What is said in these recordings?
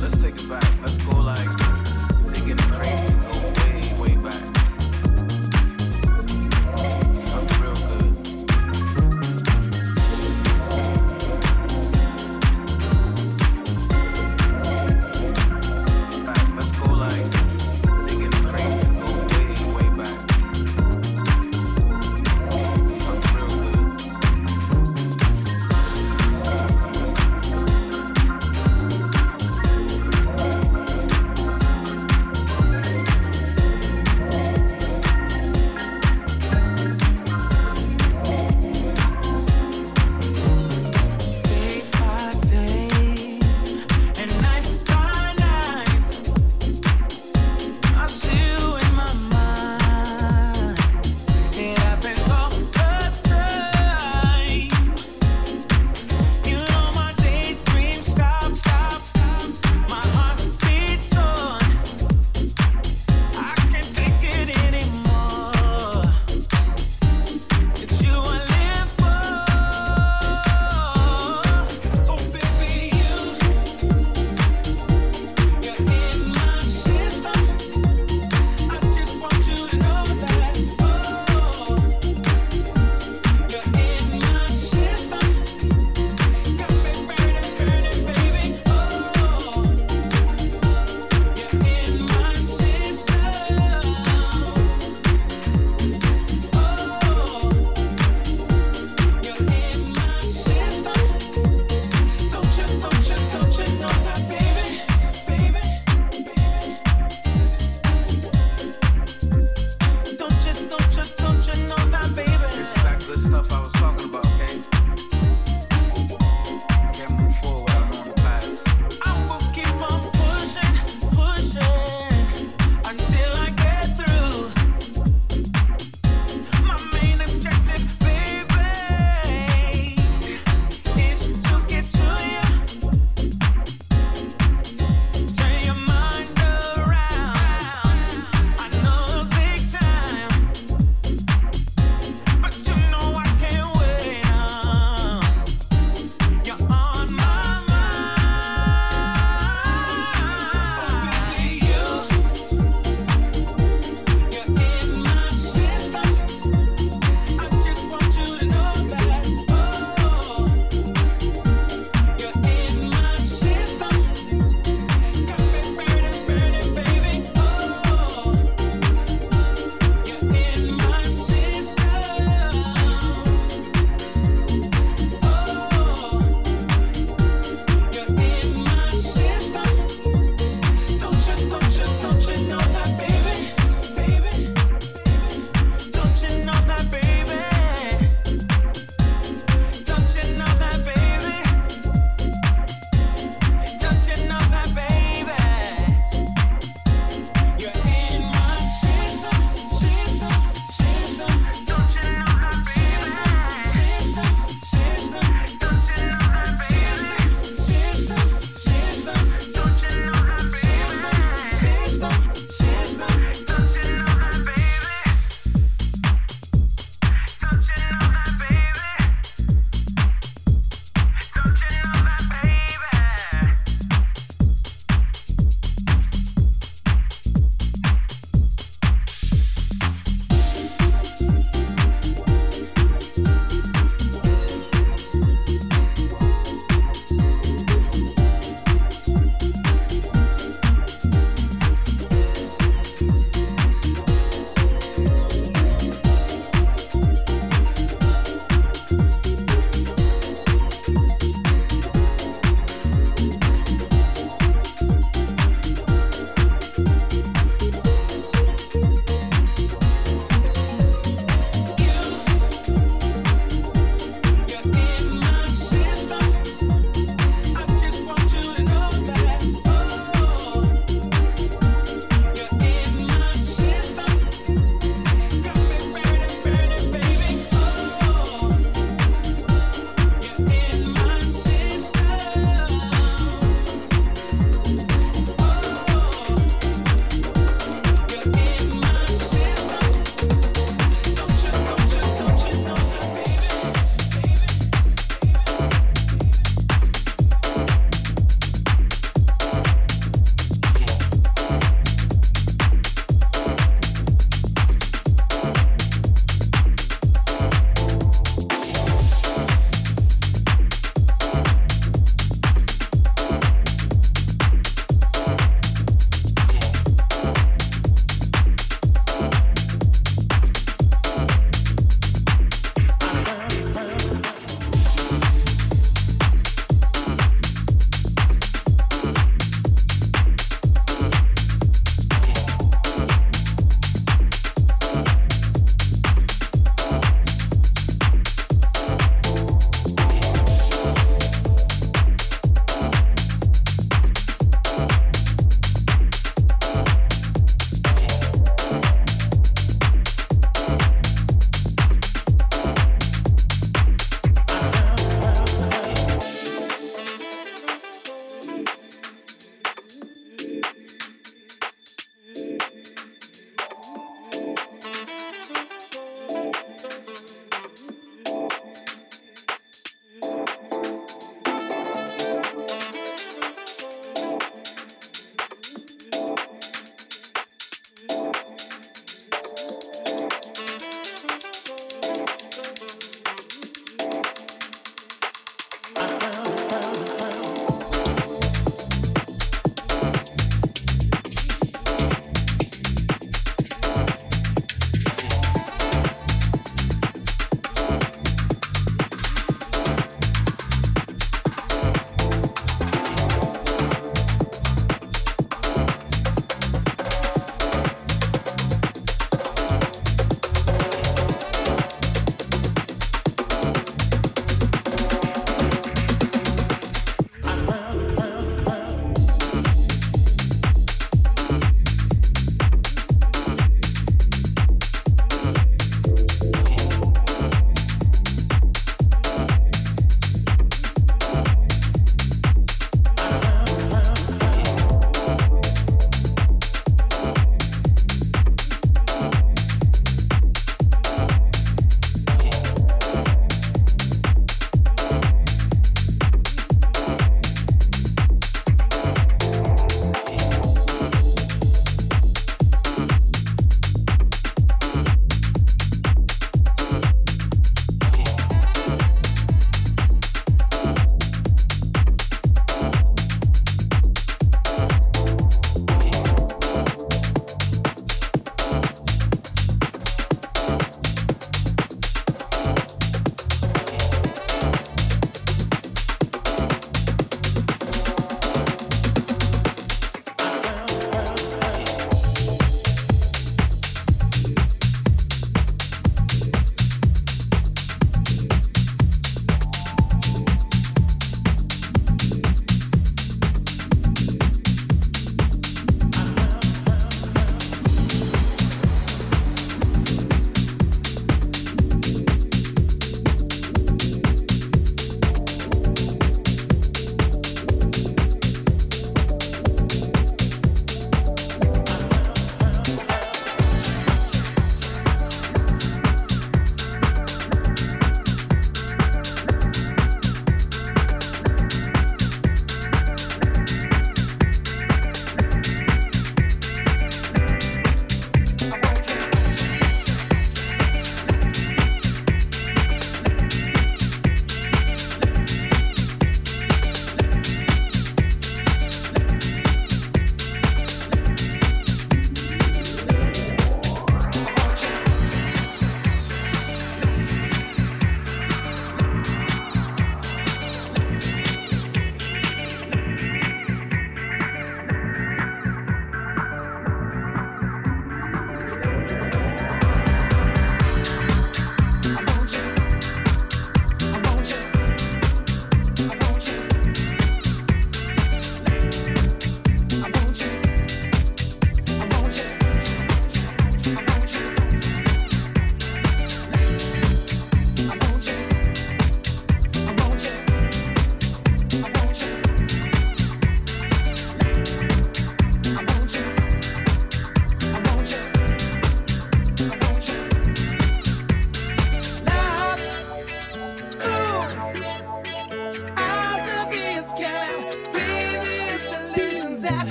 Let's take it back. Let's go like.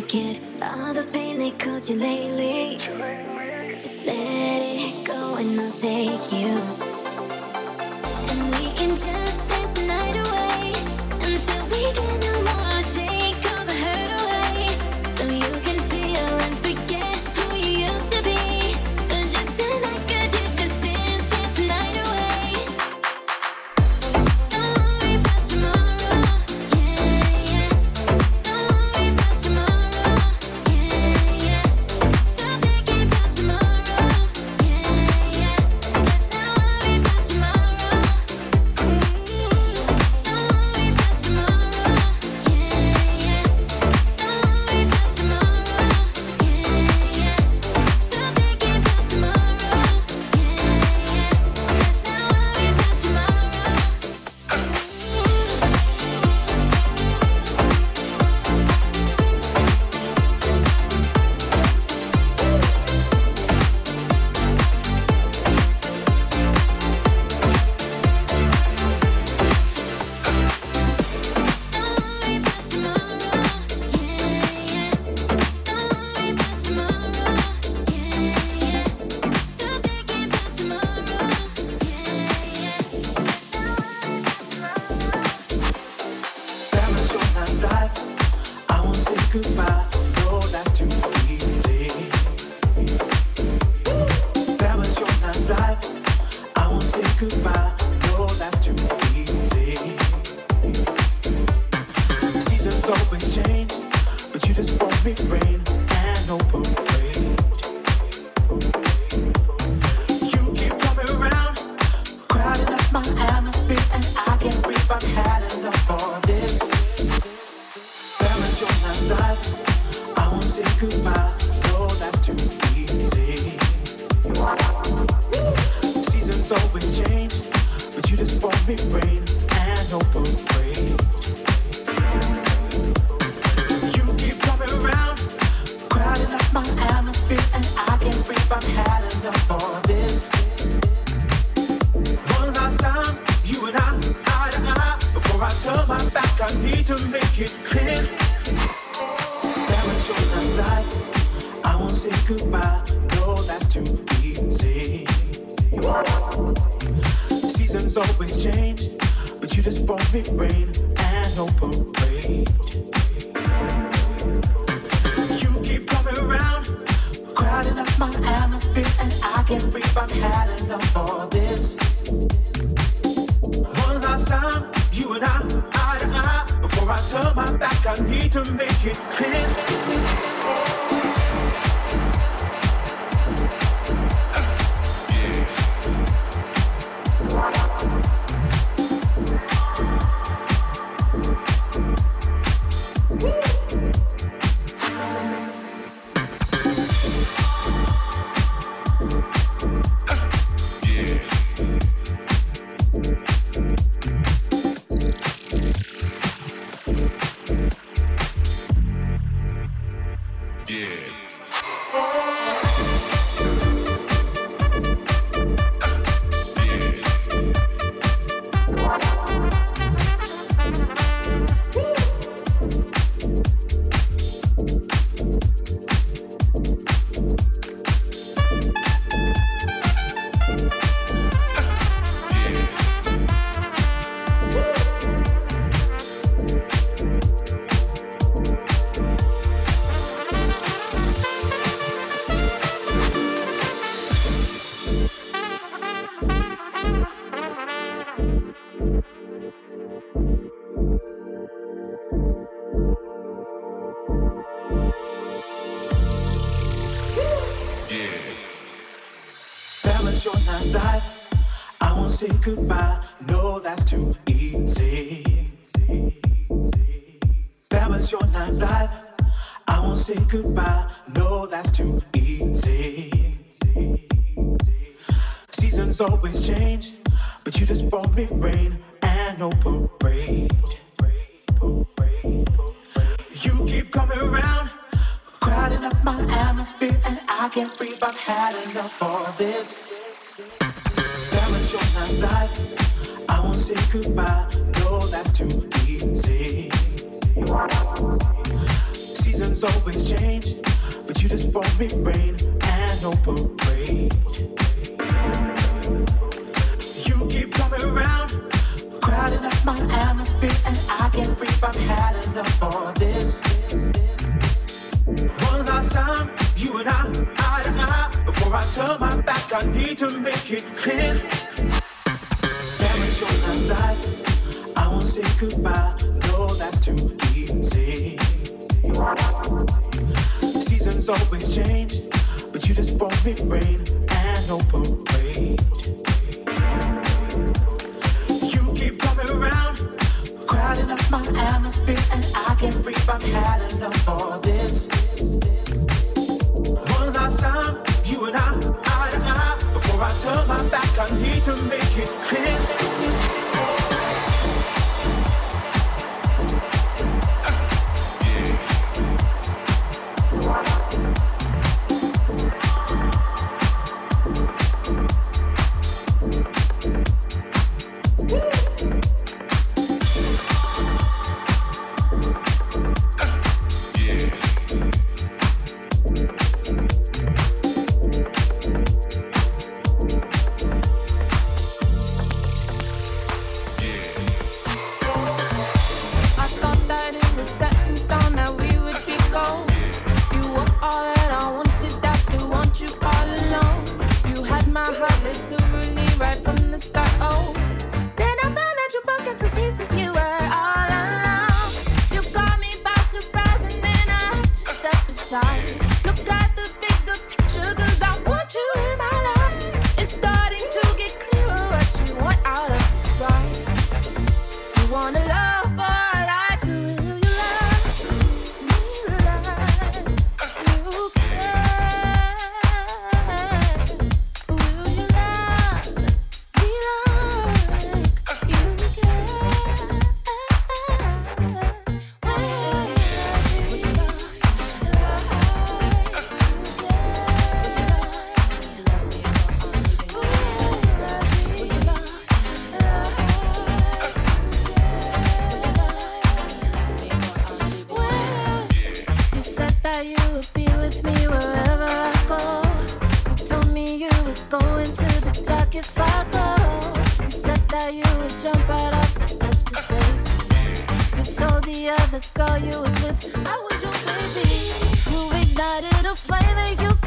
forget all the pain they caused you lately. with. I was your baby. You ignited a flame that you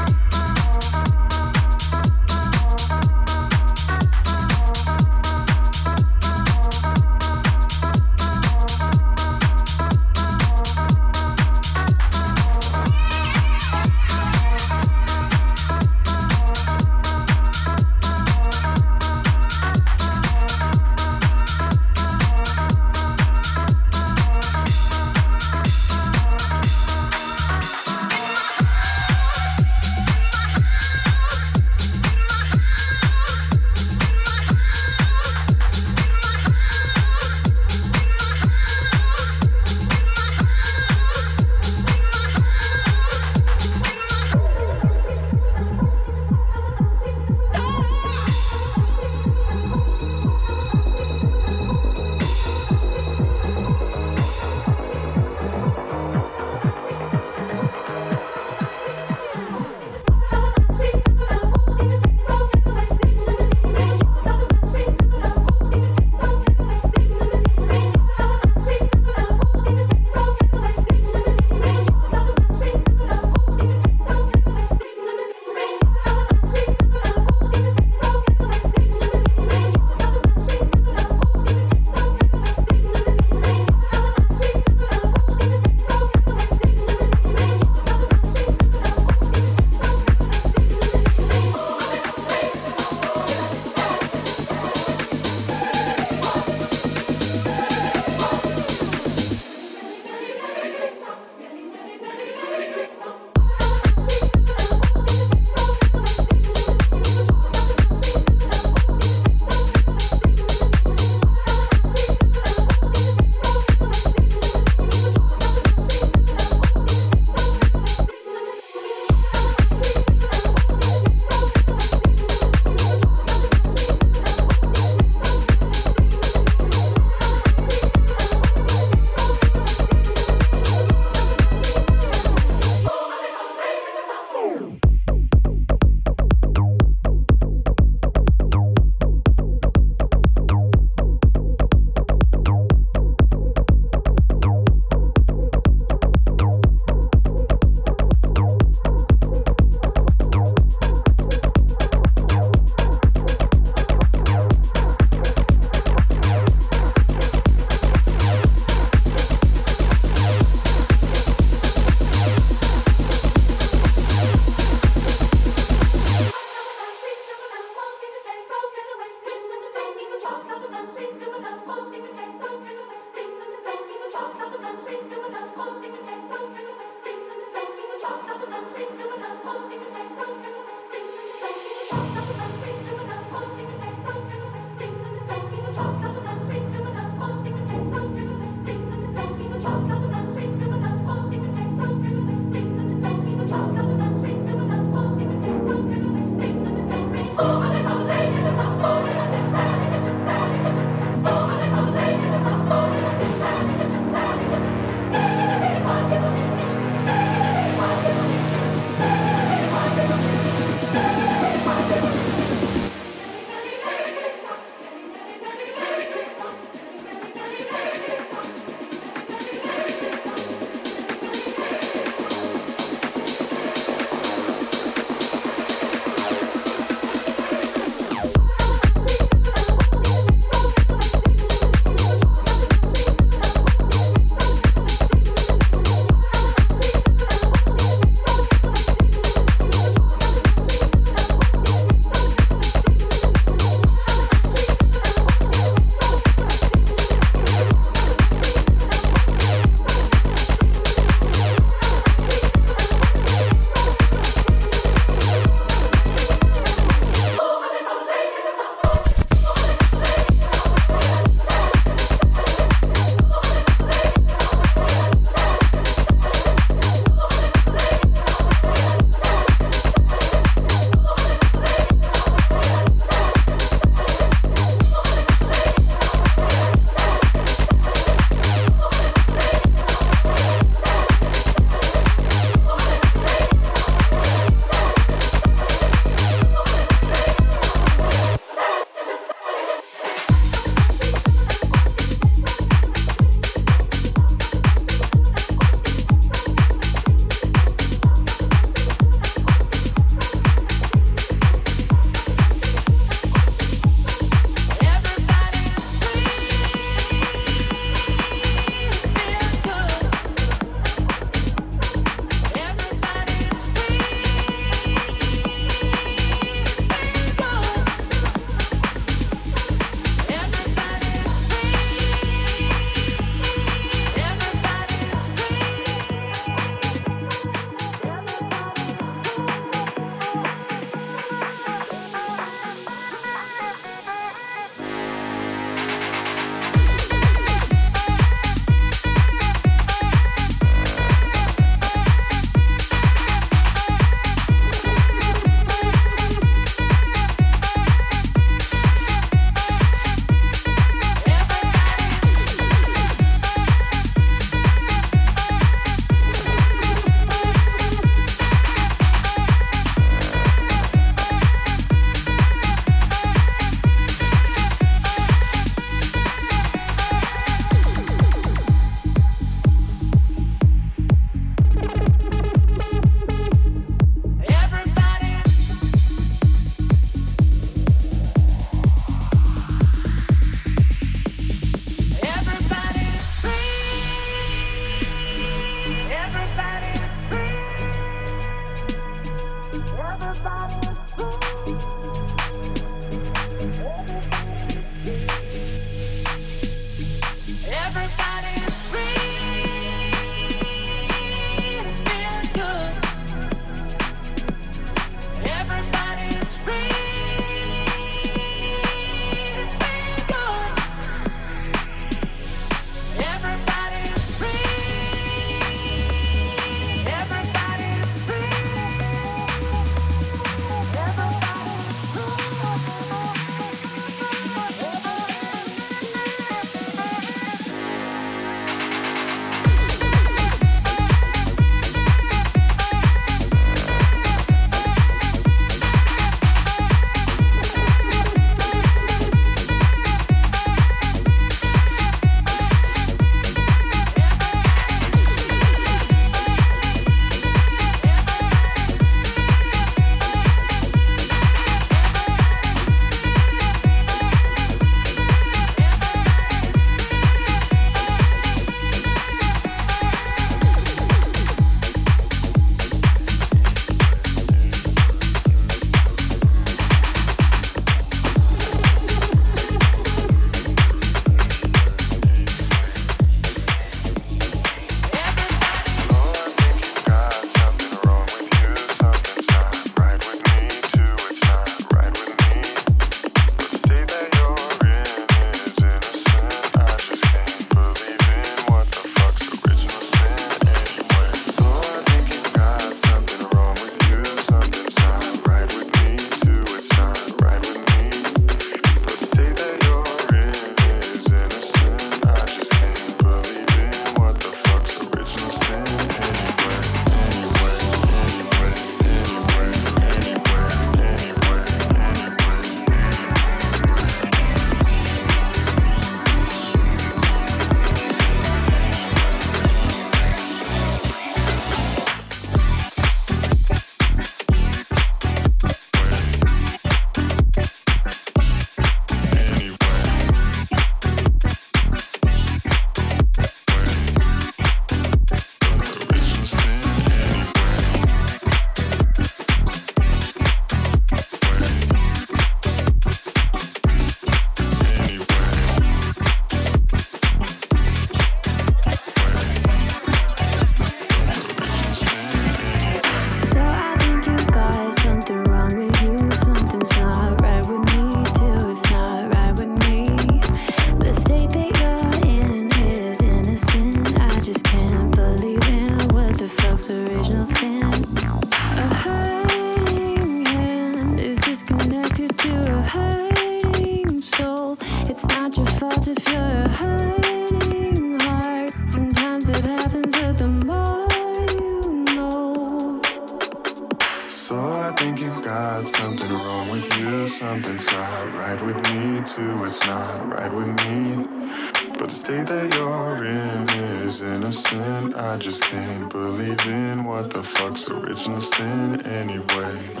so original sin anyway.